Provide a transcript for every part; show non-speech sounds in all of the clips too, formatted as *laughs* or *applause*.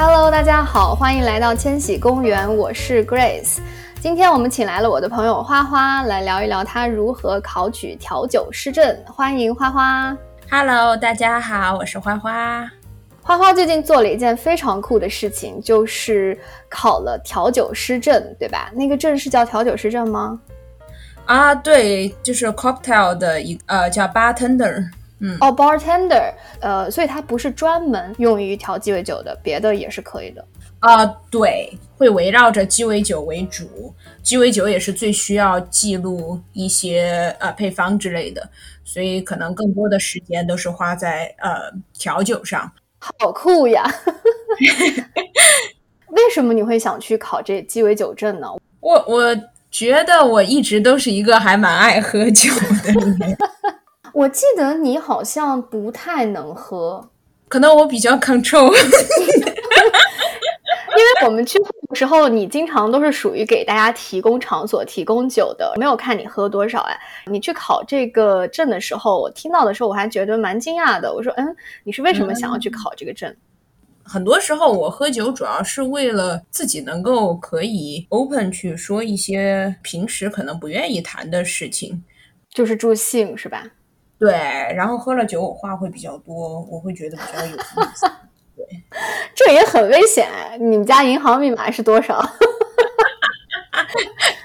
Hello，大家好，欢迎来到千禧公园，我是 Grace。今天我们请来了我的朋友花花来聊一聊她如何考取调酒师证。欢迎花花。Hello，大家好，我是花花。花花最近做了一件非常酷的事情，就是考了调酒师证，对吧？那个证是叫调酒师证吗？啊，对，就是 cocktail 的一呃叫 bartender。嗯，哦、b a r t e n d e r 呃，所以它不是专门用于调鸡尾酒的，别的也是可以的。啊，对，会围绕着鸡尾酒为主，鸡尾酒也是最需要记录一些呃配方之类的，所以可能更多的时间都是花在呃调酒上。好酷呀！*laughs* 为什么你会想去考这鸡尾酒证呢？我我觉得我一直都是一个还蛮爱喝酒的人，我记得你好像不太能喝，可能我比较 control。*laughs* 因为我们去会的时候，你经常都是属于给大家提供场所、提供酒的，没有看你喝多少。哎，你去考这个证的时候，我听到的时候我还觉得蛮惊讶的。我说，嗯，你是为什么想要去考这个证？很多时候我喝酒主要是为了自己能够可以 open 去说一些平时可能不愿意谈的事情。就是助兴，是吧？对，然后喝了酒我话会比较多，我会觉得比较有意思。对 *laughs* 这也很危险。你们家银行密码是多少？*laughs*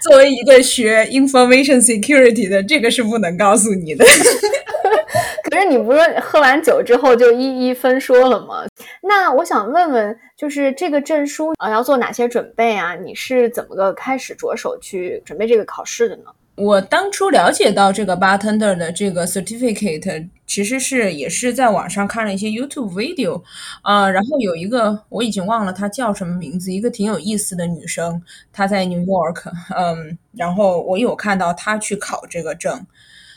作为一个学 information security 的，这个是不能告诉你的。*laughs* 可是你不是喝完酒之后就一一分说了吗？那我想问问，就是这个证书啊、呃，要做哪些准备啊？你是怎么个开始着手去准备这个考试的呢？我当初了解到这个 bartender 的这个 certificate，其实是也是在网上看了一些 YouTube video，啊、呃，然后有一个我已经忘了她叫什么名字，一个挺有意思的女生，她在 New York，嗯，然后我有看到她去考这个证，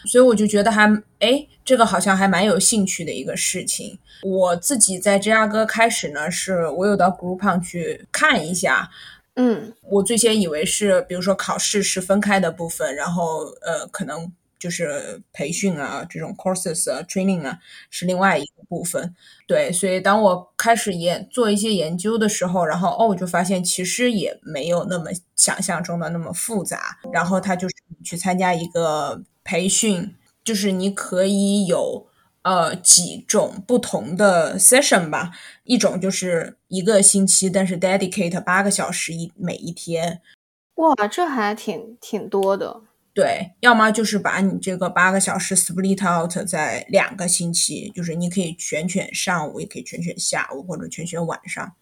所以我就觉得还哎，这个好像还蛮有兴趣的一个事情。我自己在芝加哥开始呢，是我有到 Groupon 去看一下。嗯，我最先以为是，比如说考试是分开的部分，然后呃，可能就是培训啊，这种 courses 啊，training 啊，是另外一个部分。对，所以当我开始研做一些研究的时候，然后哦，我就发现其实也没有那么想象中的那么复杂。然后他就是去参加一个培训，就是你可以有。呃，几种不同的 session 吧，一种就是一个星期，但是 dedicate 八个小时一每一天。哇，这还挺挺多的。对，要么就是把你这个八个小时 split out 在两个星期，就是你可以全选上午，也可以全选下午，或者全选晚上。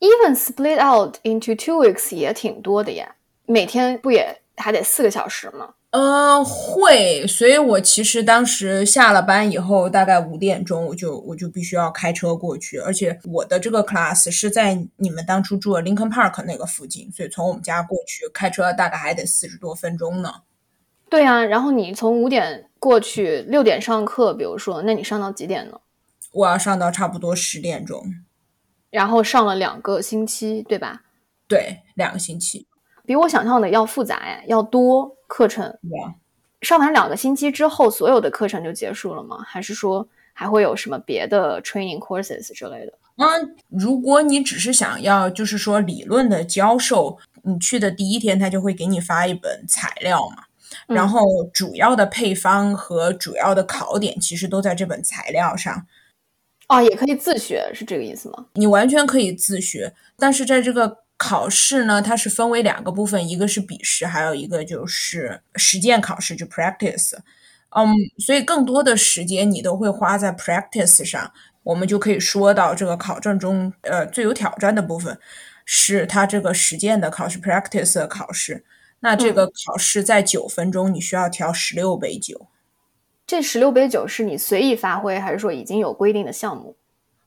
Even split out into two weeks 也挺多的呀，每天不也还得四个小时吗？呃，会，所以我其实当时下了班以后，大概五点钟，我就我就必须要开车过去，而且我的这个 class 是在你们当初住的 Lincoln Park 那个附近，所以从我们家过去开车大概还得四十多分钟呢。对啊，然后你从五点过去，六点上课，比如说，那你上到几点呢？我要上到差不多十点钟，然后上了两个星期，对吧？对，两个星期，比我想象的要复杂哎，要多。课程，yeah. 上完两个星期之后，所有的课程就结束了吗？还是说还会有什么别的 training courses 之类的？嗯，如果你只是想要就是说理论的教授，你去的第一天他就会给你发一本材料嘛，嗯、然后主要的配方和主要的考点其实都在这本材料上。哦，也可以自学，是这个意思吗？你完全可以自学，但是在这个。考试呢，它是分为两个部分，一个是笔试，还有一个就是实践考试，就 practice。嗯，所以更多的时间你都会花在 practice 上。我们就可以说到这个考证中，呃，最有挑战的部分是它这个实践的考试 practice 的考试。那这个考试在九分钟，你需要调十六杯酒。这十六杯酒是你随意发挥，还是说已经有规定的项目？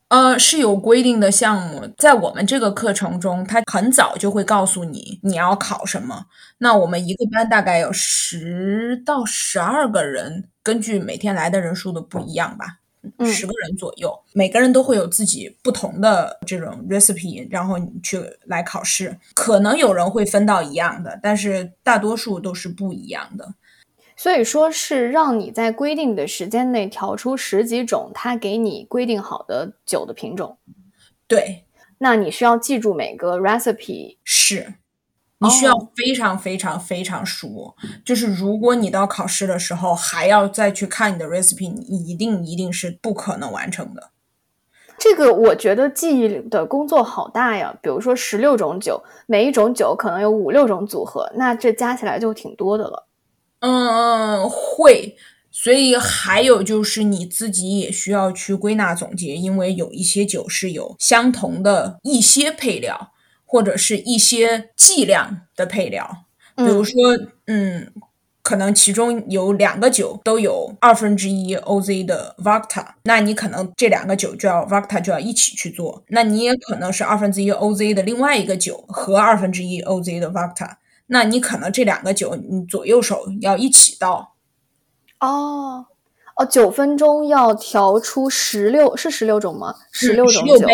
呃，是有规定的项目，在我们这个课程中，他很早就会告诉你你要考什么。那我们一个班大概有十到十二个人，根据每天来的人数的不一样吧，十个人左右，每个人都会有自己不同的这种 recipe，然后你去来考试。可能有人会分到一样的，但是大多数都是不一样的。所以说是让你在规定的时间内调出十几种他给你规定好的酒的品种。对，那你需要记住每个 recipe。是，你需要哦非常非常非常熟。就是如果你到考试的时候还要再去看你的 recipe，你一定一定是不可能完成的。这个我觉得记忆的工作好大呀，比如说十六种酒，每一种酒可能有五六种组合，那这加起来就挺多的了。嗯，会。所以还有就是你自己也需要去归纳总结，因为有一些酒是有相同的一些配料，或者是一些剂量的配料。比如说，嗯，可能其中有两个酒都有二分之一 OZ 的 Vodka，那你可能这两个酒就要 Vodka 就要一起去做。那你也可能是二分之一 OZ 的另外一个酒和二分之一 OZ 的 Vodka，那你可能这两个酒你左右手要一起倒。哦哦，九分钟要调出十六是十六种吗？十六种酒。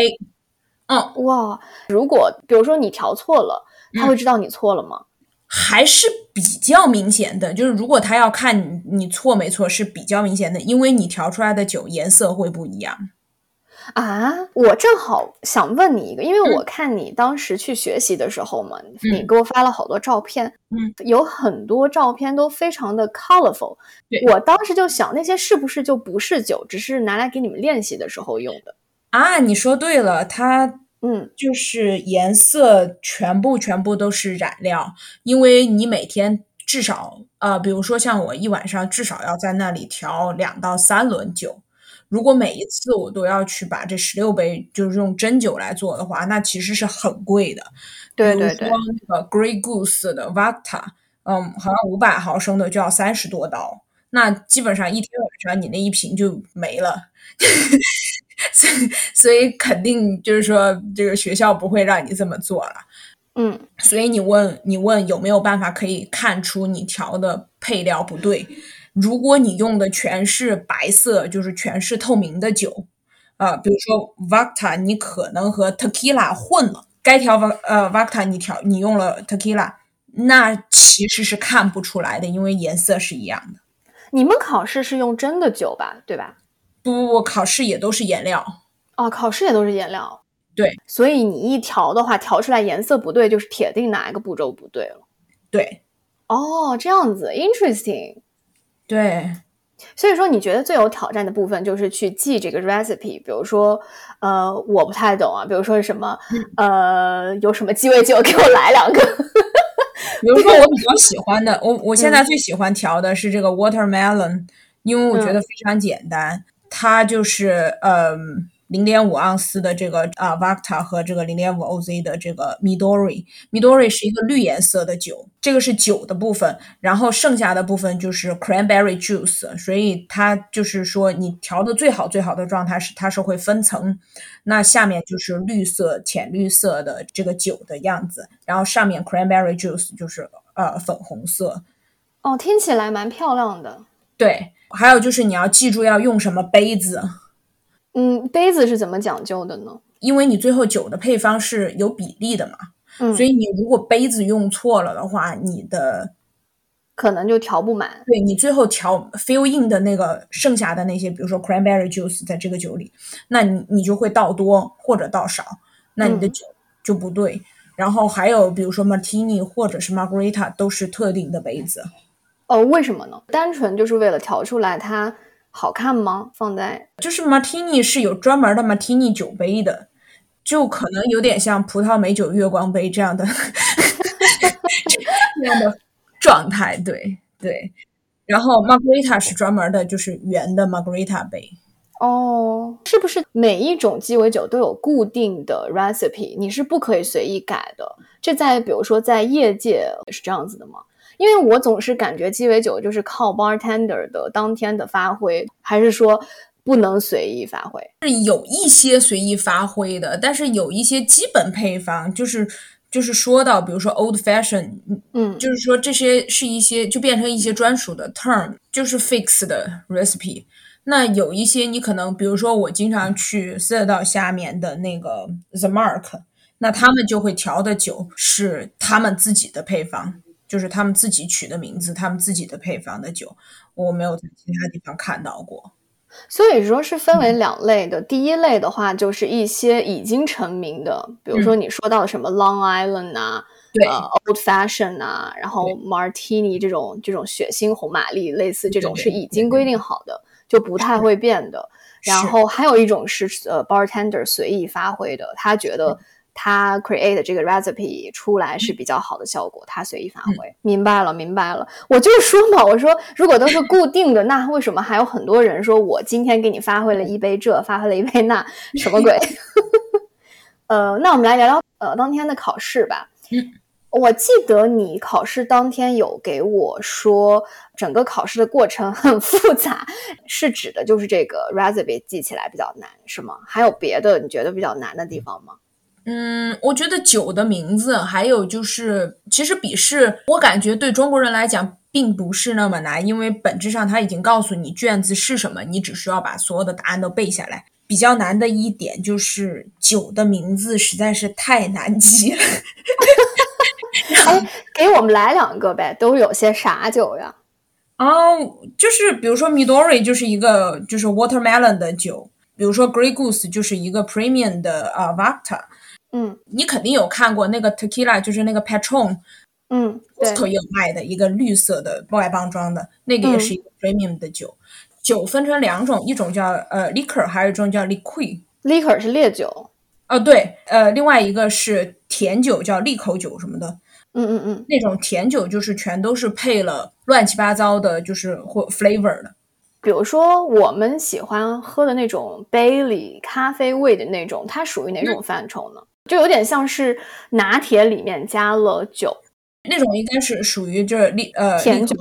嗯，哇，如果比如说你调错了，他会知道你错了吗？还是比较明显的，就是如果他要看你你错没错，是比较明显的，因为你调出来的酒颜色会不一样。啊，我正好想问你一个，因为我看你当时去学习的时候嘛，你给我发了好多照片，嗯，有很多照片都非常的 colorful，对我当时就想，那些是不是就不是酒，只是拿来给你们练习的时候用的？啊，你说对了，它嗯就是颜色全部全部都是染料，因为你每天至少呃，比如说像我一晚上至少要在那里调两到三轮酒。如果每一次我都要去把这十六杯就是用真酒来做的话，那其实是很贵的。对对对说那个 Grey Goose 的 Vodka，嗯，好像五百毫升的就要三十多刀，那基本上一天晚上你那一瓶就没了。*laughs* 所以，所以肯定就是说，这个学校不会让你这么做了。嗯，所以你问你问有没有办法可以看出你调的配料不对？如果你用的全是白色，就是全是透明的酒，啊、比如说 Vodka，你可能和 Tequila 混了，该调 v 呃 Vodka 你调你用了 Tequila，那其实是看不出来的，因为颜色是一样的。你们考试是用真的酒吧，对吧？不不不，考试也都是颜料。哦，考试也都是颜料。对，所以你一调的话，调出来颜色不对，就是铁定哪一个步骤不对了。对哦，这样子，interesting。对，所以说，你觉得最有挑战的部分就是去记这个 recipe，比如说，呃，我不太懂啊，比如说什么，呃，有什么鸡尾酒，给我来两个。比如说我比较喜欢的，*laughs* 我我现在最喜欢调的是这个 watermelon，因为我觉得非常简单，它就是嗯。零点五盎司的这个啊 Vodka 和这个零点五 OZ 的这个 Midori，Midori 是一个绿颜色的酒，这个是酒的部分，然后剩下的部分就是 cranberry juice，所以它就是说你调的最好最好的状态是它是会分层，那下面就是绿色浅绿色的这个酒的样子，然后上面 cranberry juice 就是呃粉红色，哦，听起来蛮漂亮的。对，还有就是你要记住要用什么杯子。嗯，杯子是怎么讲究的呢？因为你最后酒的配方是有比例的嘛，嗯，所以你如果杯子用错了的话，你的可能就调不满。对你最后调 fill in 的那个剩下的那些，比如说 cranberry juice 在这个酒里，那你你就会倒多或者倒少，那你的嗯酒就不对。然后还有比如说 martini 或者是 margarita 都是特定的杯子。哦，为什么呢？单纯就是为了调出来它好看吗？放在就是 martini 是有专门的 martini 酒杯的，就可能有点像葡萄美酒月光杯这样的 *laughs* 这样的状态，对对。然后 margarita 是专门的，就是圆的 margarita 杯。哦，是不是每一种鸡尾酒都有固定的 recipe？你是不可以随意改的。这在比如说在业界是这样子的吗？因为我总是感觉鸡尾酒就是靠 bartender 的当天的发挥，还是说不能随意发挥？是有一些随意发挥的，但是有一些基本配方，就是就是说到，比如说 old fashion，嗯，就是说这些是一些就变成一些专属的 term，就是 fix 的 recipe。那有一些你可能，比如说我经常去四道下面的那个 The Mark，那他们就会调的酒是他们自己的配方，就是他们自己取的名字，他们自己的配方的酒，我没有在其他地方看到过。所以说是分为两类的。第一类的话，就是一些已经成名的，比如说你说到什么 Long Island 啊，对。呃 Old Fashion 啊，然后 Martini 这种这种血腥红玛丽，类似这种是已经规定。好的，就不太会变的。然后还有一种是呃 bartender 随意发挥的，他觉得他 create 的这个 recipe 出来是比较好的效果，他随意发挥。明白了，明白了。我就说嘛，我说如果都是固定的，那为什么还有很多人说我今天给你发挥了一杯这，发挥了一杯那，*laughs* 什么鬼？*laughs* 呃，那我们来聊聊呃当天的考试吧。嗯。我记得你考试当天有给我说，整个考试的过程很复杂，*laughs* 是指的就是这个 recipe 记起来比较难，是吗？还有别的你觉得比较难的地方吗？嗯，我觉得酒的名字，还有就是，其实笔试，我感觉对中国人来讲并不是那么难，因为本质上他已经告诉你卷子是什么，你只需要把所有的答案都背下来。比较难的一点就是酒的名字实在是太难记了。哎，给我们来两个呗，都有些啥酒呀？哦，就是比如说 Midori 就是一个就是 watermelon 的酒，比如说 Grey Goose 就是一个 premium 的啊、vodka，嗯你肯定有看过那个 tequila，就是那个 Patron，嗯，对 Costco 也有卖的一个绿色的外包装的，那个也是一个 premium 的酒。酒分成两种，一种叫呃 liquor，还有一种叫 liquid。，liquor 是烈酒。哦，对，呃，另外一个是甜酒，叫利口酒什么的。嗯嗯嗯，那种甜酒就是全都是配了乱七八糟的，就是或 flavor 的。比如说我们喜欢喝的那种 Bailey 咖啡味的那种，它属于哪种范畴呢？就有点像是拿铁里面加了酒。那种应该是属于就是利呃甜酒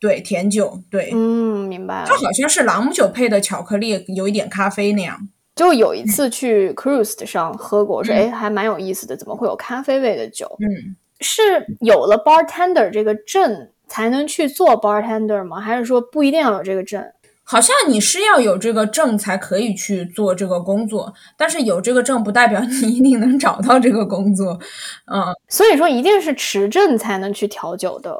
对甜酒，对，嗯，明白了它。好像是朗姆酒配的巧克力，有一点咖啡那样。就有一次去 cruise 上喝过，我说嗯哎，还蛮有意思的，怎么会有咖啡味的酒？嗯，是有了 bartender 这个证才能去做 bartender 吗？还是说不一定要有这个证？好像你是要有这个证才可以去做这个工作，但是有这个证不代表你一定能找到这个工作。嗯，所以说一定是持证才能去调酒的，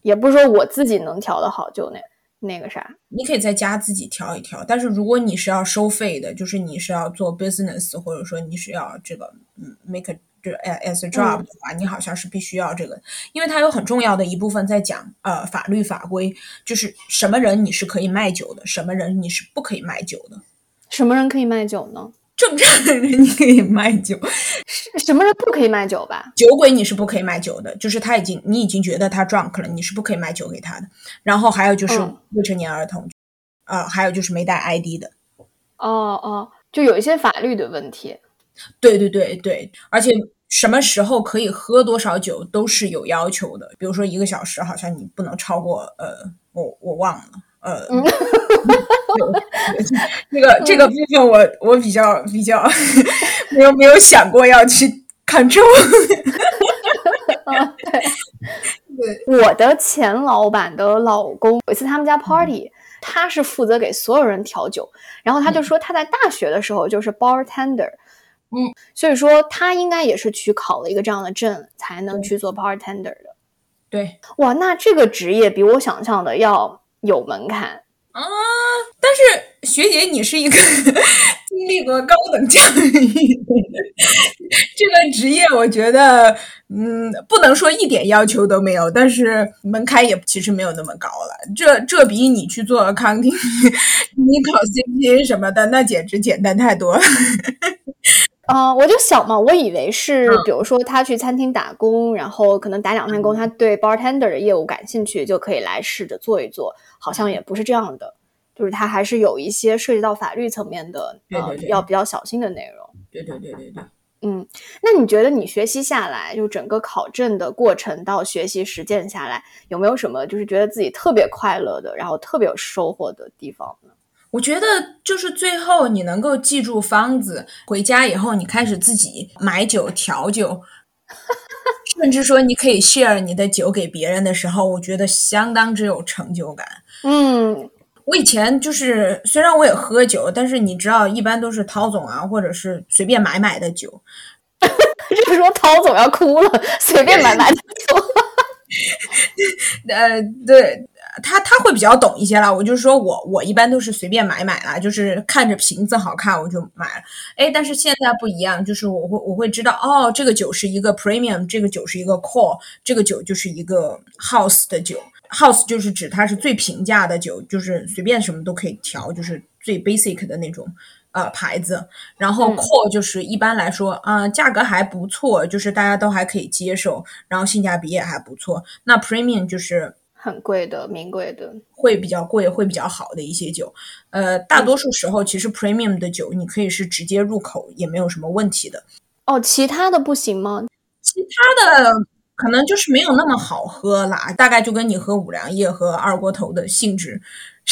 也不是说我自己能调的好就那那个啥。你可以在家自己调一调，但是如果你是要收费的，就是你是要做 business，或者说你是要这个嗯 make a 就是 as a job 的话，你好像是必须要这个，因为它有很重要的一部分在讲呃法律法规，就是什么人你是可以卖酒的，什么人你是不可以卖酒的。什么人可以卖酒呢？正常的人你可以卖酒，是什么人不可以卖酒吧？酒鬼你是不可以卖酒的，就是他已经你已经觉得他 drunk 了，你是不可以卖酒给他的。然后还有就是嗯未成年儿童，呃，还有就是没带 ID 的。哦哦，就有一些法律的问题。对对对对，而且什么时候可以喝多少酒都是有要求的，比如说一个小时，好像你不能超过呃，我我忘了，呃，嗯 *laughs* 这个这个部分我我比较比较没有没有想过要去 control。*laughs* 啊，对，我的前老板的老公有一次他们家 party，、他是负责给所有人调酒，然后他就说他在大学的时候就是 bartender，嗯，所以说他应该也是去考了一个这样的证才能去做 bartender 的。对哇，那这个职业比我想象的要有门槛。啊，但是学姐你是一个 *laughs* 经历过高等教育这个职业我觉得，嗯，不能说一点要求都没有，但是门槛也其实没有那么高了。这这比你去做 accounting，*laughs* 你考 CPA 什么的，那简直简单太多了。啊、我就想嘛，我以为是嗯，比如说他去餐厅打工，然后可能打两份工，他对 bartender 的业务感兴趣，就可以来试着做一做。好像也不是这样的，就是他还是有一些涉及到法律层面的，对对对呃，要比较小心的内容。对对对对对。嗯，那你觉得你学习下来，就整个考证的过程到学习实践下来，有没有什么就是觉得自己特别快乐的，然后特别有收获的地方呢？我觉得就是最后你能够记住方子，回家以后你开始自己买酒调酒，甚至说你可以 share 你的酒给别人的时候，我觉得相当之有成就感。嗯，我以前就是虽然我也喝酒，但是你知道，一般都是涛总啊，或者是随便买买的酒。这个时候涛总要哭了，随便买买的酒。*laughs* 呃，对，他他会比较懂一些啦。我就是说我我一般都是随便买买啦，就是看着瓶子好看我就买了。哎，但是现在不一样，就是我会我会知道哦，这个酒是一个 premium，这个酒是一个 core，这个酒就是一个 house 的酒。house 就是指它是最平价的酒，就是随便什么都可以调，就是最 basic 的那种呃牌子。然后 core 就是一般来说啊，价格还不错，就是大家都还可以接受，然后性价比也还不错。那 premium 就是很贵的，名贵的，会比较贵，会比较好的一些酒。呃，大多数时候其实 premium 的酒你可以是直接入口，也没有什么问题的。哦，其他的不行吗？其他的。可能就是没有那么好喝啦，大概就跟你喝五粮液和二锅头的性质，*laughs*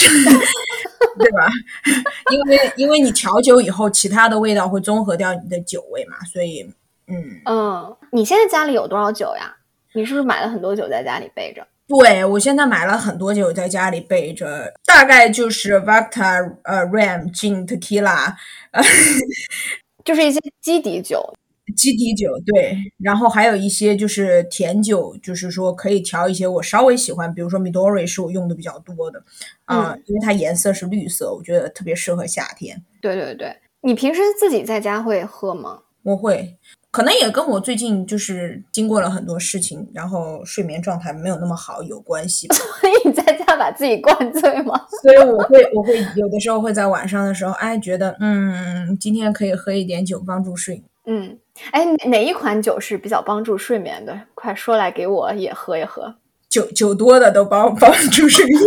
对吧？*laughs* 因为因为你调酒以后，其他的味道会综合掉你的酒味嘛，所以嗯嗯，你现在家里有多少酒呀？你是不是买了很多酒在家里备着？对我现在买了很多酒在家里备着，大概就是 Vodka、呃 Ram、Gin、Tequila，*laughs* 就是一些基底酒。*laughs* 基底酒对，然后还有一些就是甜酒，就是说可以调一些我稍微喜欢，比如说 Midori 是我用的比较多的啊，因为它颜色是绿色，我觉得特别适合夏天。对对对，你平时自己在家会喝吗？我会，可能也跟我最近就是经过了很多事情，然后睡眠状态没有那么好有关系。*laughs* 所以你在家把自己灌醉吗？*laughs* 所以我会，我会有的时候会在晚上的时候，哎，觉得嗯，今天可以喝一点酒帮助睡。嗯。哎，哪一款酒是比较帮助睡眠的？快说来给我也喝一喝。酒酒多的都帮帮助睡眠，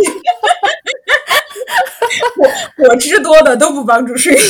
果果汁多的都不帮助睡眠。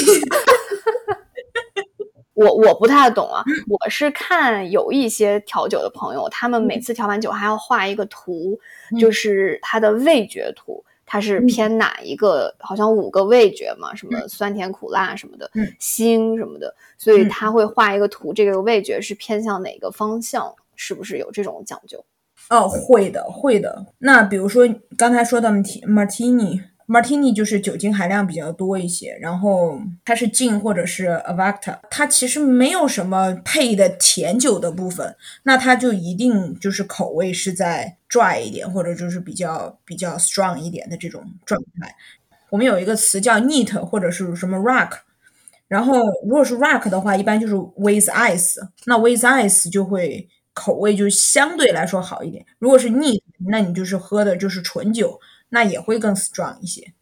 我我不太懂啊，我是看有一些调酒的朋友，他们每次调完酒还要画一个图，就是他的味觉图。它是偏哪一个？好像五个味觉嘛，什么酸甜苦辣什么的，腥什么的，所以他会画一个图，这个味觉是偏向哪个方向？是不是有这种讲究？哦，会的，会的。那比如说刚才说的 Martini。Martini 就是酒精含量比较多一些，然后它是劲或者是 Avocta，它其实没有什么配的甜酒的部分，那它就一定就是口味是在 dry 一点，或者就是比较比较 strong 一点的这种状态。我们有一个词叫 neat 或者是什么 rock，然后如果是 rock 的话，一般就是 with ice，那 with ice 就会口味就相对来说好一点。如果是 neat，那你就是喝的就是纯酒。那也会更 strong 一些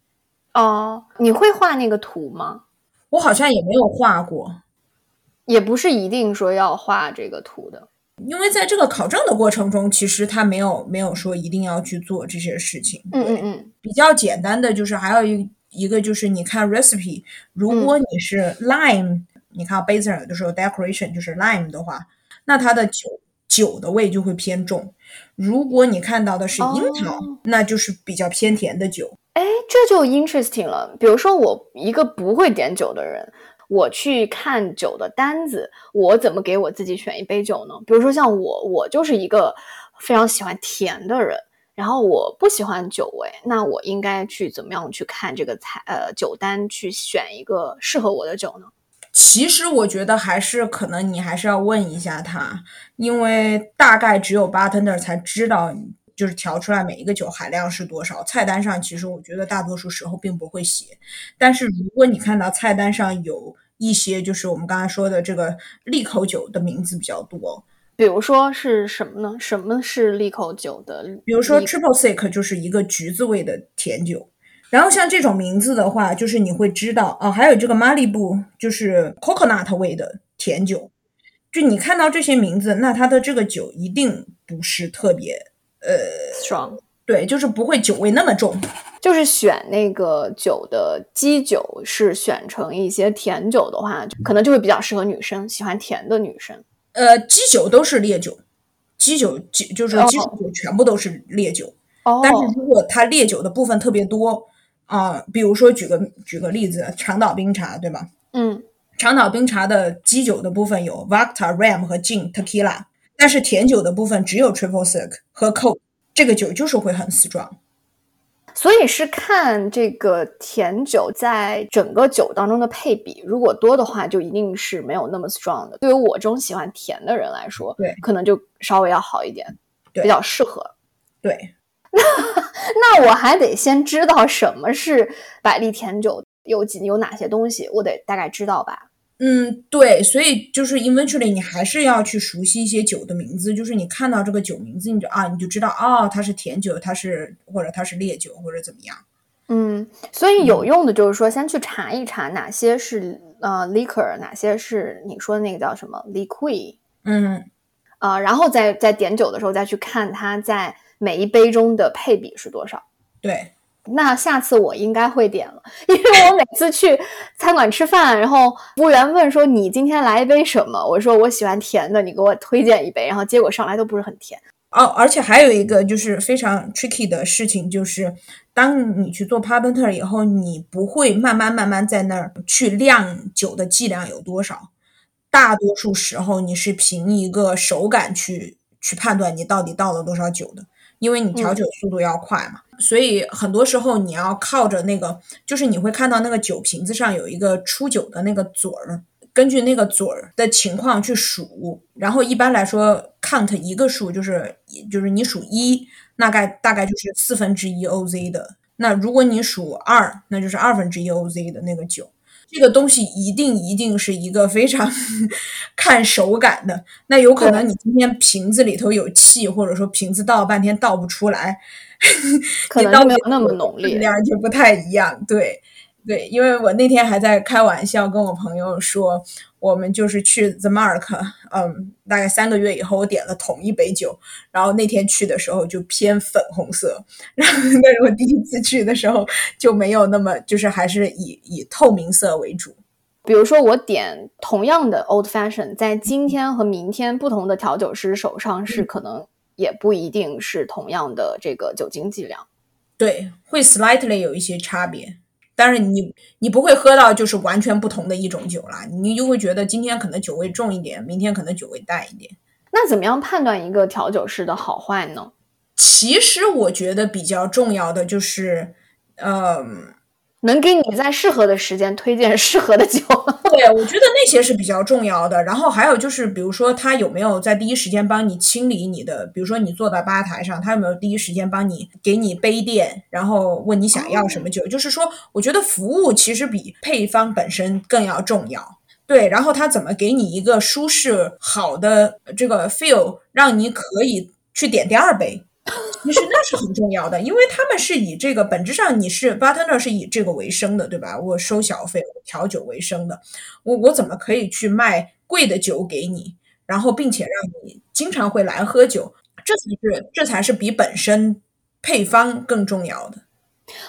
哦。你会画那个图吗？我好像也没有画过，也不是一定说要画这个图的。因为在这个考证的过程中，其实他没有没有说一定要去做这些事情。嗯嗯嗯，比较简单的就是还有一一个就是你看 recipe，如果你是 lime，你看 basil 的时候 decoration 就是 lime 的话，那它的酒酒的味就会偏重。如果你看到的是樱桃，那就是比较偏甜的酒。哎，这就 interesting 了。比如说，我一个不会点酒的人，我去看酒的单子，我怎么给我自己选一杯酒呢？比如说像我，我就是一个非常喜欢甜的人，然后我不喜欢酒味，那我应该去怎么样去看这个菜呃酒单，去选一个适合我的酒呢？其实我觉得还是可能你还是要问一下他，因为大概只有 bartender 才知道，就是调出来每一个酒含量是多少。菜单上其实我觉得大多数时候并不会写，但是如果你看到菜单上有一些就是我们刚才说的这个利口酒的名字比较多，比如说是什么呢？什么是利口酒的？比如说 triple sec 就是一个橘子味的甜酒。然后像这种名字的话，就是你会知道哦，还有这个马里布，就是 coconut 味的甜酒。就你看到这些名字，那它的这个酒一定不是特别呃 strong，对，就是不会酒味那么重。就是选那个酒的基酒是选成一些甜酒的话，可能就会比较适合女生，喜欢甜的女生。呃，基酒都是烈酒，基酒基就是基础酒全部都是烈酒。哦。但是如果它烈酒的部分特别多。啊，比如说举个举个例子，长岛冰茶，对吧？嗯，长岛冰茶的基酒的部分有 Vodka、Ram 和 Gin、Tequila，但是甜酒的部分只有 Triple Sec 和 Coke，这个酒就是会很 strong。所以是看这个甜酒在整个酒当中的配比，如果多的话，就一定是没有那么 strong 的。对于我这种喜欢甜的人来说，对，可能就稍微要好一点，比较适合。对。那那我还得先知道什么是百利甜酒，有几有哪些东西，我得大概知道吧。嗯，对，所以就是 eventually 你还是要去熟悉一些酒的名字，就是你看到这个酒名字，你就啊，你就知道哦，它是甜酒，它是或者它是烈酒或者怎么样。嗯，所以有用的就是说，先去查一查哪些是呃 liquor，哪些是你说的那个叫什么 liquid，嗯，呃，然后再在点酒的时候再去看它在每一杯中的配比是多少。对。那下次我应该会点了，因为我每次去餐馆吃饭，然后服务员问说你今天来一杯什么，我说我喜欢甜的，你给我推荐一杯，然后结果上来都不是很甜。哦，而且还有一个就是非常 tricky 的事情，就是当你去做 partner 以后，你不会慢慢慢慢在那儿去量酒的剂量有多少，大多数时候你是凭一个手感去去判断你到底倒了多少酒的。因为你调酒速度要快嘛，所以很多时候你要靠着那个，就是你会看到那个酒瓶子上有一个出酒的那个嘴儿，根据那个嘴儿的情况去数，然后一般来说 count 一个数就是就是你数一，大概大概就是四分之一 OZ 的，那如果你数二，那就是二分之一 OZ 的那个酒。这个东西一定一定是一个非常 *laughs* 看手感的，那有可能你今天瓶子里头有气，或者说瓶子倒半天倒不出来，可能没有那么浓烈，量就不太一样，对。对，因为我那天还在开玩笑跟我朋友说，我们就是去 The Mark，嗯，大概三个月以后，我点了同一杯酒，然后那天去的时候就偏粉红色，然后 *laughs* 那是我第一次去的时候就没有那么，就是还是以以透明色为主。比如说我点同样的 Old Fashion，在今天和明天不同的调酒师手上是可能也不一定是同样的这个酒精剂量，对，会 slightly 有一些差别。但是你你不会喝到就是完全不同的一种酒啦，你就会觉得今天可能酒味重一点，明天可能酒味淡一点。那怎么样判断一个调酒师的好坏呢？其实我觉得比较重要的就是，嗯。能给你在适合的时间推荐适合的酒，*laughs* 对我觉得那些是比较重要的。然后还有就是，比如说他有没有在第一时间帮你清理你的，比如说你坐在吧台上，他有没有第一时间帮你给你杯垫，然后问你想要什么酒。就是说，我觉得服务其实比配方本身更要重要。对，然后他怎么给你一个舒适好的这个 feel，让你可以去点第二杯。*laughs* 其实那是很重要的，因为他们是以这个本质上你是 bartender 是以这个为生的，对吧？我收小费，调酒为生的，我我怎么可以去卖贵的酒给你，然后并且让你经常会来喝酒？这才是这才是比本身配方更重要的。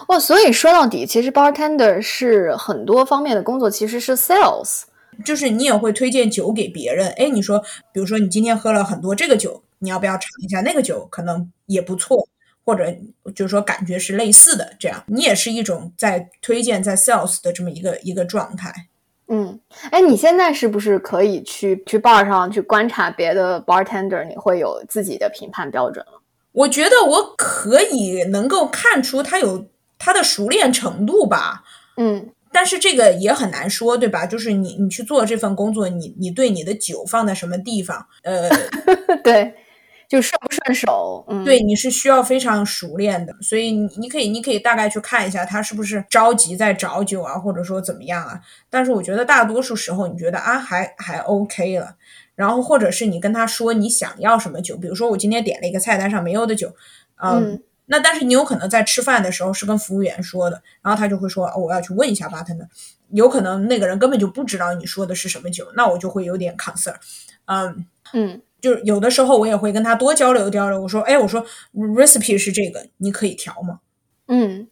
哇，所以说到底，其实 bartender 是很多方面的工作，其实是 sales，就是你也会推荐酒给别人。哎，你说，比如说你今天喝了很多这个酒。你要不要尝一下那个酒？可能也不错，或者就是说感觉是类似的，这样你也是一种在推荐在 sales 的这么一个一个状态。嗯，哎，你现在是不是可以去去 bar 上去观察别的 bartender？你会有自己的评判标准了？我觉得我可以能够看出他有他的熟练程度吧。嗯。但是这个也很难说，对吧？就是你你去做这份工作，你你对你的酒放在什么地方？呃，*laughs* 对。就顺不顺手，嗯，对，你是需要非常熟练的，所以你你可以你可以大概去看一下他是不是着急在找酒啊，或者说怎么样啊。但是我觉得大多数时候你觉得啊还还 OK 了，然后或者是你跟他说你想要什么酒，比如说我今天点了一个菜单上没有的酒，嗯，那但是你有可能在吃饭的时候是跟服务员说的，然后他就会说我要去问一下 bartender，有可能那个人根本就不知道你说的是什么酒，那我就会有点 concern，嗯。嗯。就是有的时候我也会跟他多交流交流。我说，哎，我说 recipe 是这个，你可以调吗？嗯，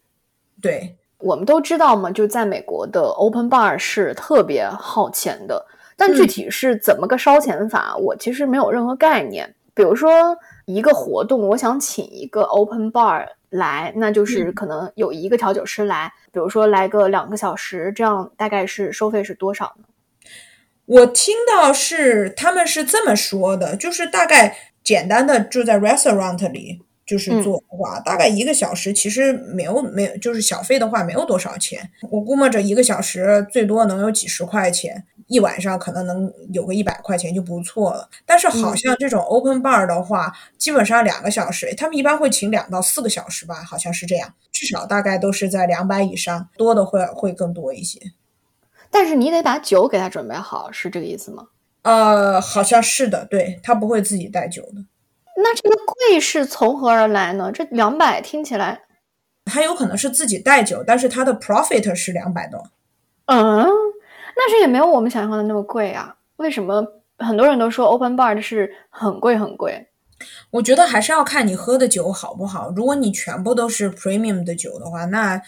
对，我们都知道嘛，就在美国的 open bar 是特别耗钱的，但具体是怎么个烧钱法，我其实没有任何概念。比如说一个活动，我想请一个 open bar 来，那就是可能有一个调酒师来，比如说来个两个小时，这样大概是收费是多少呢？我听到是他们是这么说的，就是大概简单的就在 restaurant 里就是做的话，大概一个小时其实没有没有，就是小费的话没有多少钱。我估摸着一个小时最多能有几十块钱，一晚上可能能有个一百块钱就不错了。但是好像这种 open bar 的话，基本上两个小时，他们一般会请两到四个小时吧，好像是这样，至少大概都是在两百以上，多的会会更多一些。但是你得把酒给他准备好，是这个意思吗？呃，好像是的，对他不会自己带酒的。那这个贵是从何而来呢？这两百听起来，他有可能是自己带酒，但是他的 profit 是两百多。嗯，那是也没有我们想象的那么贵啊。为什么很多人都说 open bar 是很贵很贵？我觉得还是要看你喝的酒好不好。如果你全部都是 premium 的酒的话，那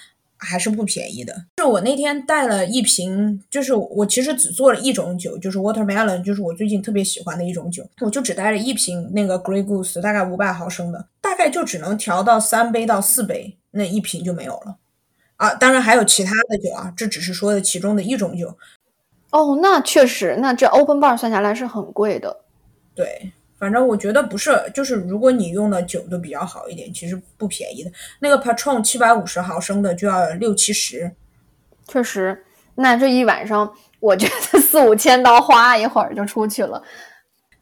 还是不便宜的。是我那天带了一瓶，就是我其实只做了一种酒，就是 watermelon，就是我最近特别喜欢的一种酒，我就只带了一瓶那个 Grey Goose，大概五百毫升的，大概就只能调到三杯到四杯，那一瓶就没有了。啊，当然还有其他的酒啊，这只是说的其中的一种酒。哦，那确实，那这 open bar 算下来是很贵的。对。反正我觉得不是，就是如果你用的酒都比较好一点，其实不便宜的。那个 Patron 七百五十毫升的就要六七十，确实。那这一晚上，我觉得四五千刀花一会儿就出去了。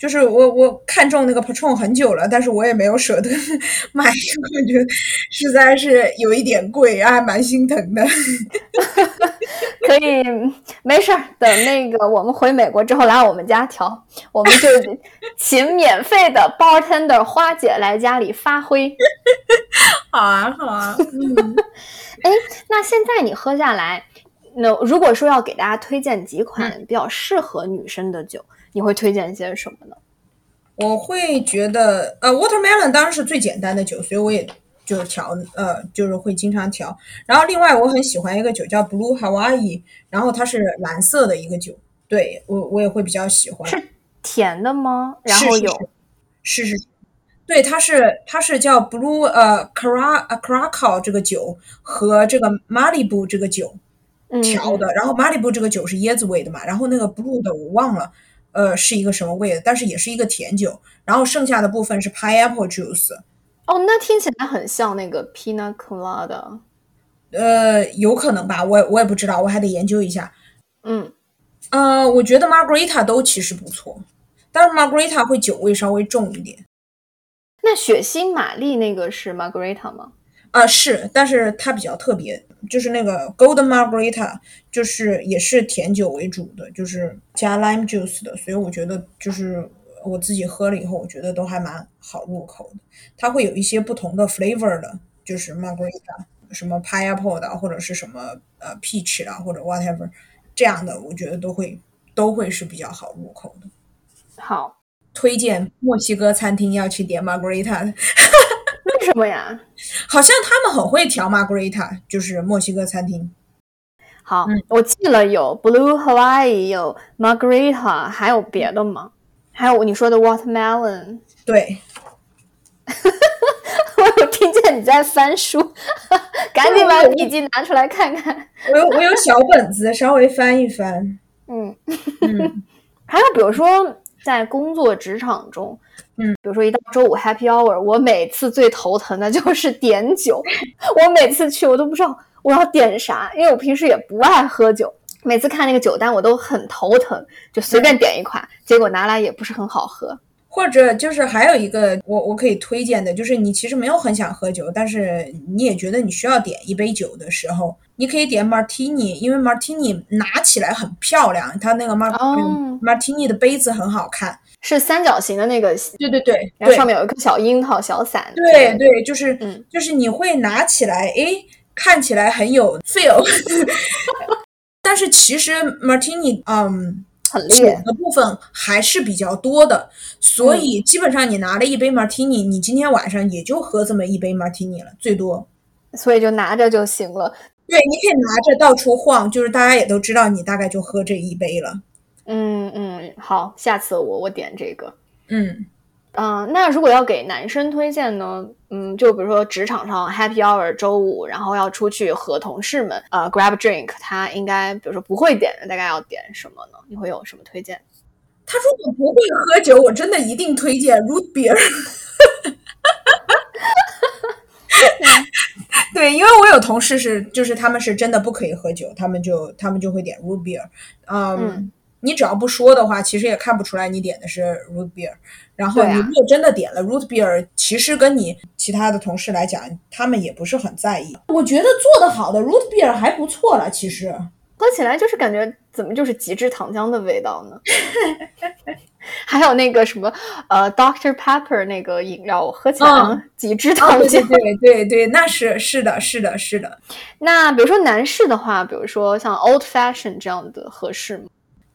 就是我我看中那个 Patron 很久了，但是我也没有舍得 *laughs* 买，我觉得实在是有一点贵，还蛮心疼的。*laughs* 可以，没事儿。等那个我们回美国之后来我们家调，我们就请免费的 bartender 花姐来家里发挥。*laughs* 好啊，好啊。嗯，哎，那现在你喝下来，那如果说要给大家推荐几款比较适合女生的酒。你会推荐一些什么呢？我会觉得，呃，watermelon 当然是最简单的酒，所以我也就调，呃，就是会经常调。然后另外我很喜欢一个酒叫 Blue Hawaii，然后它是蓝色的一个酒，对我我也会比较喜欢。是甜的吗？然后有，是是，对，它是它是叫 Blue 呃 Cara Caracal 这个酒和这个 Malibu 这个酒调的，然后 Malibu 这个酒是椰子味的嘛，然后那个 Blue 的我忘了。呃，是一个什么味的？但是也是一个甜酒，然后剩下的部分是 pineapple juice。哦，那听起来很像那个 pina colada。呃，有可能吧，我我也不知道，我还得研究一下。嗯，呃，我觉得 margarita 都其实不错，但是 margarita 会酒味稍微重一点。那血腥玛丽那个是 margarita 吗？啊，是，但是它比较特别。就是那个 Golden Margarita，就是也是甜酒为主的，就是加 lime juice 的，所以我觉得就是我自己喝了以后，我觉得都还蛮好入口的。它会有一些不同的 flavor 的，就是 Margarita，什么 pineapple 的，或者是什么呃 peach 啊，或者 whatever 这样的，我觉得都会都会是比较好入口的。好，推荐墨西哥餐厅要去点 Margarita。*laughs* 为什么呀？好像他们很会调 Margarita，就是墨西哥餐厅。好，嗯我记了，有 Blue Hawaii，有 Margarita，还有别的吗？还有你说的 Watermelon。对，*laughs* 我有听见你在翻书，*laughs* 赶紧把笔记拿出来看看。我有我有小本子，*laughs* 稍微翻一翻。嗯嗯，还有比如说在工作职场中。嗯，比如说一到周五 Happy Hour，我每次最头疼的就是点酒。*laughs* 我每次去，我都不知道我要点啥，因为我平时也不爱喝酒。每次看那个酒单，我都很头疼，就随便点一款，结果拿来也不是很好喝。或者就是还有一个我我可以推荐的，就是你其实没有很想喝酒，但是你也觉得你需要点一杯酒的时候，你可以点 Martini，因为 Martini 拿起来很漂亮，它那个 Martini 的杯子很好看。是三角形的那个，对对对，然后上面有一颗小樱桃小伞。对对，就是，嗯，就是你会拿起来，哎，看起来很有 feel，*laughs* 但是其实 martini，嗯，很烈的部分还是比较多的，所以基本上你拿了一杯 martini，你今天晚上也就喝这么一杯 martini 了，最多。所以就拿着就行了。对，你可以拿着到处晃，就是大家也都知道你大概就喝这一杯了。嗯嗯，好，下次我我点这个。嗯嗯，那如果要给男生推荐呢？嗯，就比如说职场上 Happy Hour 周五，然后要出去和同事们呃 grab drink，他应该比如说不会点的，大概要点什么呢？你会有什么推荐？他如果不会喝酒，我真的一定推荐 root beer。*laughs* 对，因为我有同事是，就是他们是真的不可以喝酒，他们就他们就会点 root beer。嗯。你只要不说的话，其实也看不出来你点的是 root beer。然后你如果真的点了 root beer，其实跟你其他的同事来讲，他们也不是很在意。我觉得做的好的 root beer 还不错了，其实。喝起来就是感觉怎么就是极致糖浆的味道呢？*laughs* 还有那个什么呃，Doctor Pepper 那个饮料，我喝起来嗯极致啊，糖浆。对对对对对，那是是的，是的，是的。*laughs* 那比如说男士的话，比如说像 Old Fashion 这样的合适吗？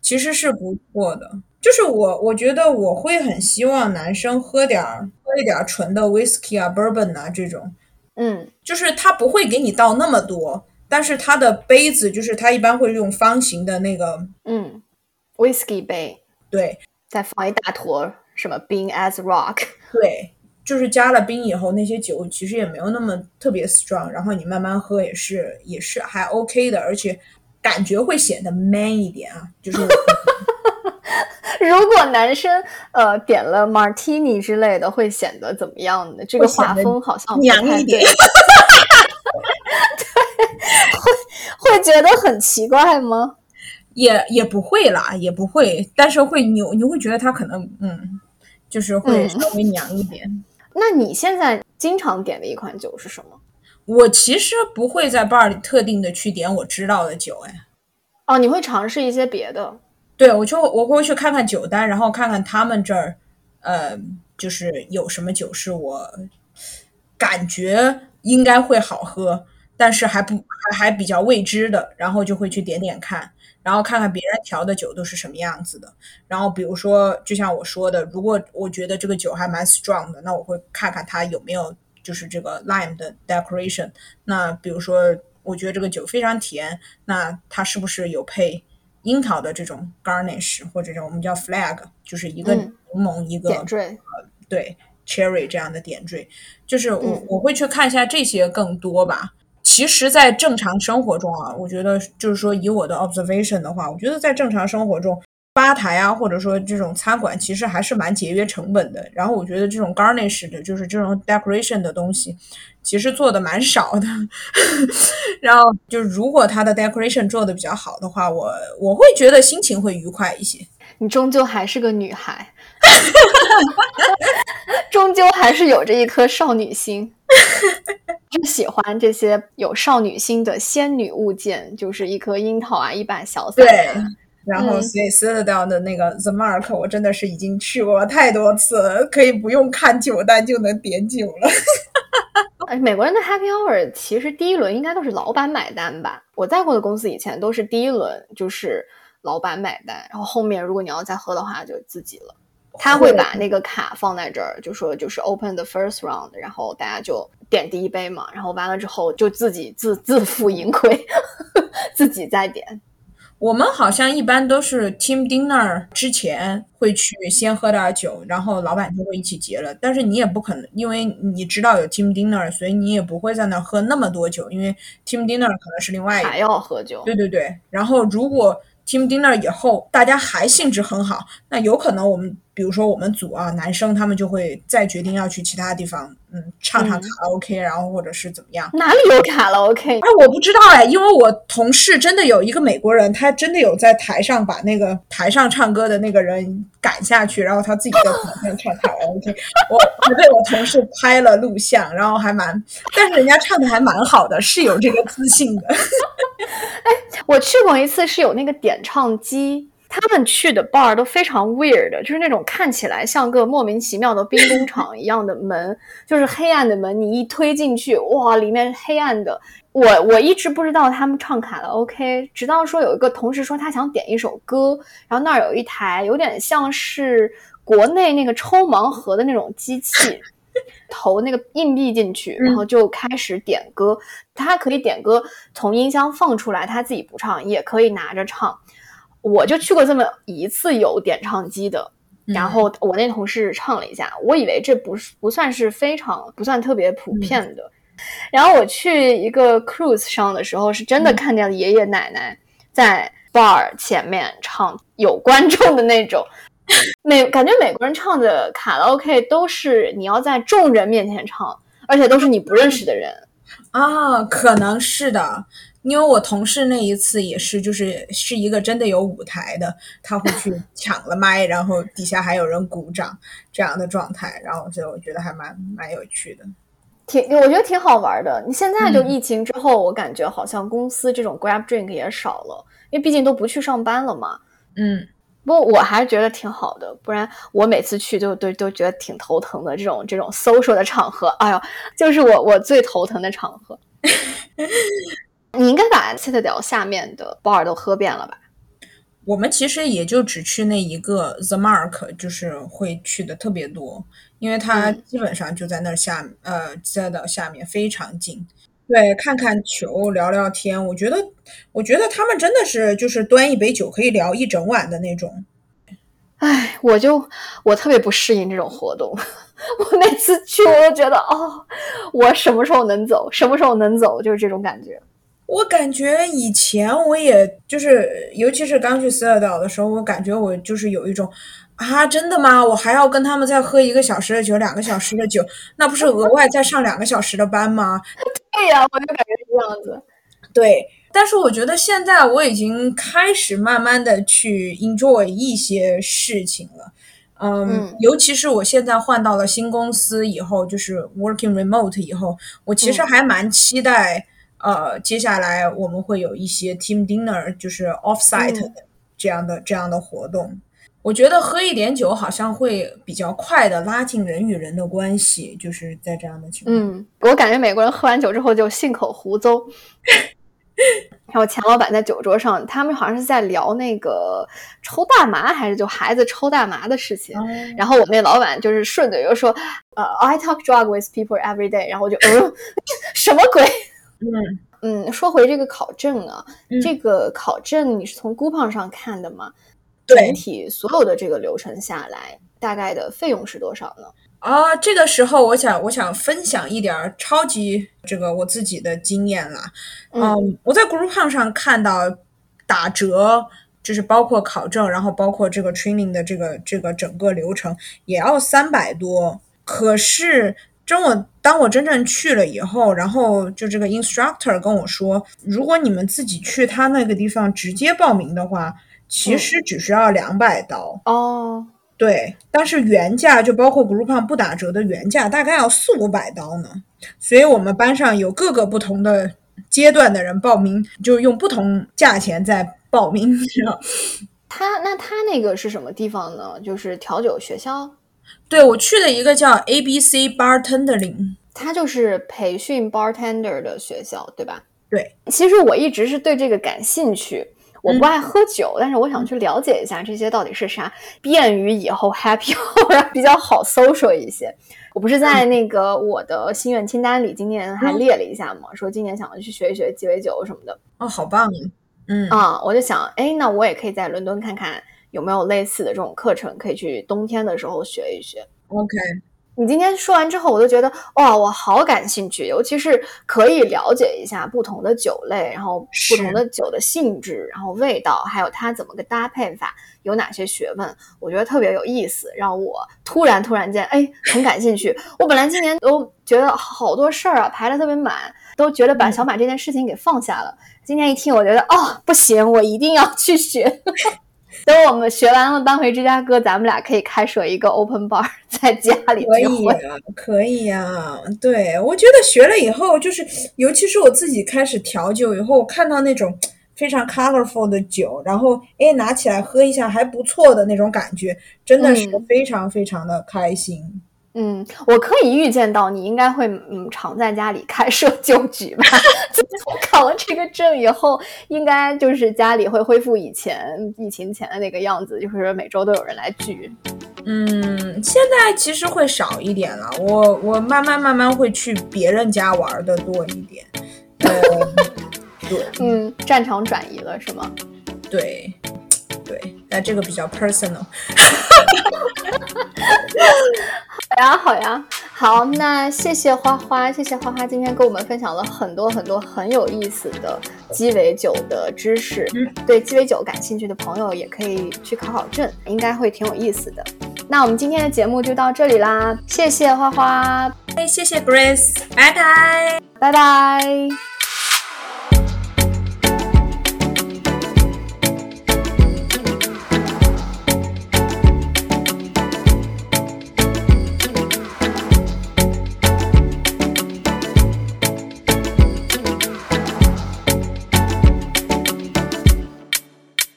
其实是不错的。就是我，我觉得我会很希望男生喝点儿喝一点儿纯的 whisky 啊、bourbon 啊这种，嗯就是他不会给你倒那么多，但是他的杯子就是他一般会用方形的那个，嗯，Whisky 杯，对再放一大坨什么 Bean as Rock。对，就是加了冰以后，那些酒其实也没有那么特别 strong，然后你慢慢喝也是也是还 OK 的，而且感觉会显得 man 一点啊，就是我 *laughs* 如果男生呃点了 Martini 之类的，会显得怎么样呢？这个画风好像娘一点 *laughs* 对。会会觉得很奇怪吗？也也不会啦，也不会，但是会扭，你会觉得他可能嗯，就是会嗯稍微娘一点。那你现在经常点的一款酒是什么？我其实不会在 bar 里特定的去点我知道的酒，哎，哦，你会尝试一些别的。对我就我会去看看酒单，然后看看他们这儿，呃，就是有什么酒是我感觉应该会好喝，但是还不还还比较未知的，然后就会去点点看，然后看看别人调的酒都是什么样子的。然后比如说，就像我说的，如果我觉得这个酒还蛮 strong 的，那我会看看它有没有就是这个 lime 的 decoration。那比如说，我觉得这个酒非常甜，那它是不是有配樱桃的这种 garnish 或者这种我们叫 flag，就是一个嗯柠檬、一个点缀，对 cherry 这样的点缀，就是我、嗯我会去看一下这些更多吧。其实，在正常生活中啊，我觉得就是说，以我的 observation 的话，我觉得在正常生活中，吧台啊，或者说这种餐馆，其实还是蛮节约成本的。然后，我觉得这种 garnish 的，就是这种 decoration 的东西，其实做的蛮少的。*laughs* 然后，就是如果它的 decoration 做的比较好的话，我我会觉得心情会愉快一些。你终究还是个女孩，*laughs* 终究还是有着一颗少女心。就喜欢这些有少女心的仙女物件，就是一颗樱桃啊，一把小伞。对，然后嗯所以 Citadel 的那个 The Mark，我真的是已经去过太多次了，可以不用看酒单就能点酒了。*laughs* 哎，美国人的 Happy Hour 其实第一轮应该都是老板买单吧？我在过的公司以前都是第一轮就是老板买单，然后后面如果你要再喝的话就自己了。他会把那个卡放在这儿，就说就是 open the first round，然后大家就点第一杯嘛，然后完了之后就自己自自负盈亏，*laughs* 自己再点。我们好像一般都是 team dinner 之前会去先喝点酒，然后老板就会一起结了。但是你也不可能，因为你知道有 team dinner，所以你也不会在那喝那么多酒，因为 team dinner 可能是另外一个。还要喝酒，对对对，然后如果 team dinner 以后大家还兴致很好，那有可能我们比如说我们组啊，男生他们就会再决定要去其他地方，嗯，唱唱嗯卡拉 OK，、然后或者是怎么样。哪里有卡拉 OK？哎，我不知道哎，因为我同事真的有一个美国人，他真的有在台上把那个台上唱歌的那个人赶下去，然后他自己在台上唱卡拉 OK。*laughs* 我我被我同事拍了录像，然后还蛮，但是人家唱的还蛮好的，是有这个自信的。*laughs* 哎我去过一次，是有那个点唱机。他们去的 bar 都非常 weird，就是那种看起来像个莫名其妙的兵工厂一样的门，就是黑暗的门，你一推进去，哇，里面是黑暗的。我我一直不知道他们唱卡拉 OK，直到说有一个同事说他想点一首歌，然后那儿有一台有点像是国内那个抽盲盒的那种机器，投那个硬币进去，然后就开始点歌。他可以点歌从音箱放出来，他自己不唱，也可以拿着唱。我就去过这么一次有点唱机的，然后我那同事唱了一下，我以为这不是不算是非常不算特别普遍的。然后我去一个 cruise 上的时候，是真的看见了爷爷奶奶在 bar 前面唱有观众的那种。*laughs* 美感觉美国人唱的卡拉 OK 都是你要在众人面前唱，而且都是你不认识的人。啊，可能是的。因为我同事那一次也是，就是是一个真的有舞台的，他会去 *laughs* 抢了麦，然后底下还有人鼓掌这样的状态，然后所以我觉得还蛮蛮有趣的，挺我觉得挺好玩的。你现在就疫情之后，我感觉好像公司这种 grab drink 也少了，因为毕竟都不去上班了嘛。嗯，不过我还是觉得挺好的，不然我每次去就都都觉得挺头疼的。这种这种 social 的场合，哎呦，就是我我最头疼的场合。*laughs* 你应该把 Citadel 下面的 bar 都喝遍了吧？我们其实也就只去那一个 The Mark，就是会去的特别多，因为它基本上就在那下，呃，Citadel 下面非常近。对，看看球，聊聊天。我觉得，我觉得他们真的是就是端一杯酒可以聊一整晚的那种。哎，我就我特别不适应这种活动。*laughs* 我每次去，我都觉得哦，我什么时候能走？什么时候能走？就是这种感觉。我感觉以前我也就是，尤其是刚去斯特岛的时候，我感觉我就是有一种啊，真的吗？我还要跟他们再喝一个小时的酒，两个小时的酒，那不是额外再上两个小时的班吗？*laughs* 对呀，我就感觉是这样子。对，但是我觉得现在我已经开始慢慢的去 enjoy 一些事情了。嗯，尤其是我现在换到了新公司以后，就是 working remote 以后，我其实还蛮期待。呃，接下来我们会有一些 team dinner，就是 offsite 的这样的这样的活动。我觉得喝一点酒好像会比较快的拉近人与人的关系，就是在这样的情况。嗯，我感觉美国人喝完酒之后就信口胡诌。*laughs* 然后钱老板在酒桌上，他们好像是在聊那个抽大麻，还是就孩子抽大麻的事情。然后我们那老板就是顺嘴就说：“呃，I talk drug with people every day。”然后我就嗯，*laughs* 什么鬼？嗯嗯，说回这个考证啊，这个考证你是从 g o o p n 上看的吗？对，整体所有的这个流程下来，大概的费用是多少呢？啊，这个时候我想我想分享一点超级这个我自己的经验啦。嗯，我在 g o o p n 上看到打折，就是包括考证，然后包括这个 training 的这个这个整个流程也要三百多，可是。真我当我真正去了以后，然后就这个 instructor 跟我说，如果你们自己去他那个地方直接报名的话，其实只需要两百刀哦。对，但是原价就包括 Groupon 不打折的原价，大概要四五百刀呢。所以我们班上有各个不同的阶段的人报名，就用不同价钱在报名。他那他那个是什么地方呢？就是调酒学校。对我去的一个叫 A B C Bartendering，它就是培训 bartender 的学校，对吧？对，其实我一直是对这个感兴趣。我不爱喝酒，但是我想去了解一下这些到底是啥，便于以后 happy hour 比较好 social 一些。我不是在那个我的心愿清单里，今年还列了一下嘛，说今年想要去学一学鸡尾酒什么的。哦，好棒！嗯啊，我就想，哎，那我也可以在伦敦看看。有没有类似的这种课程可以去冬天的时候学一学？OK，你今天说完之后，我都觉得哇，我好感兴趣，尤其是可以了解一下不同的酒类，然后不同的酒的性质，然后味道，还有它怎么个搭配法，有哪些学问，我觉得特别有意思，让我突然突然间哎很感兴趣。我本来今年都觉得好多事儿啊排的特别满，都觉得把小马这件事情给放下了。今天一听，我觉得哦不行，我一定要去学。等我们学完了搬回芝加哥，咱们俩可以开设一个 open bar，*laughs* 在家里可以呀，可以呀。对，我觉得学了以后，就是尤其是我自己开始调酒以后，我看到那种非常 colorful 的酒，然后哎拿起来喝一下还不错的那种感觉，真的是非常非常的开心。嗯，我可以预见到你应该会嗯常在家里开设酒局吧。*laughs* 自从考了这个证以后，应该就是家里会恢复以前疫情前的那个样子，就是每周都有人来聚。嗯，现在其实会少一点了。我我慢慢慢慢会去别人家玩的多一点。对，嗯，战场转移了是吗？对。对，那这个比较 personal。*laughs* 好呀，好呀，好，那谢谢花花，谢谢花花今天跟我们分享了很多很多很有意思的鸡尾酒的知识。嗯，对鸡尾酒感兴趣的朋友也可以去考考证，应该会挺有意思的。那我们今天的节目就到这里啦，谢谢花花，哎，谢谢 Grace，拜拜，拜拜。